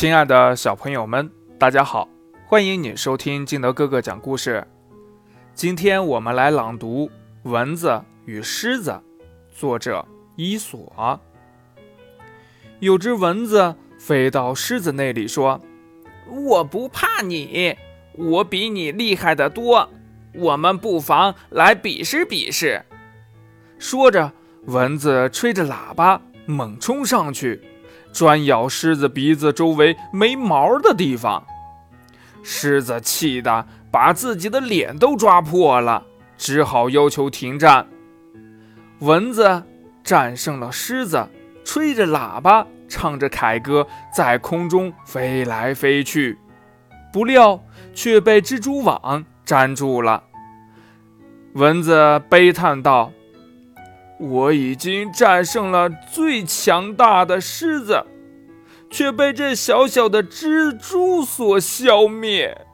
亲爱的小朋友们，大家好，欢迎你收听金德哥哥讲故事。今天我们来朗读《蚊子与狮子》，作者伊索。有只蚊子飞到狮子那里说：“我不怕你，我比你厉害得多，我们不妨来比试比试。”说着，蚊子吹着喇叭猛冲上去。专咬狮子鼻子周围没毛的地方，狮子气得把自己的脸都抓破了，只好要求停战。蚊子战胜了狮子，吹着喇叭，唱着凯歌，在空中飞来飞去，不料却被蜘蛛网粘住了。蚊子悲叹道。我已经战胜了最强大的狮子，却被这小小的蜘蛛所消灭。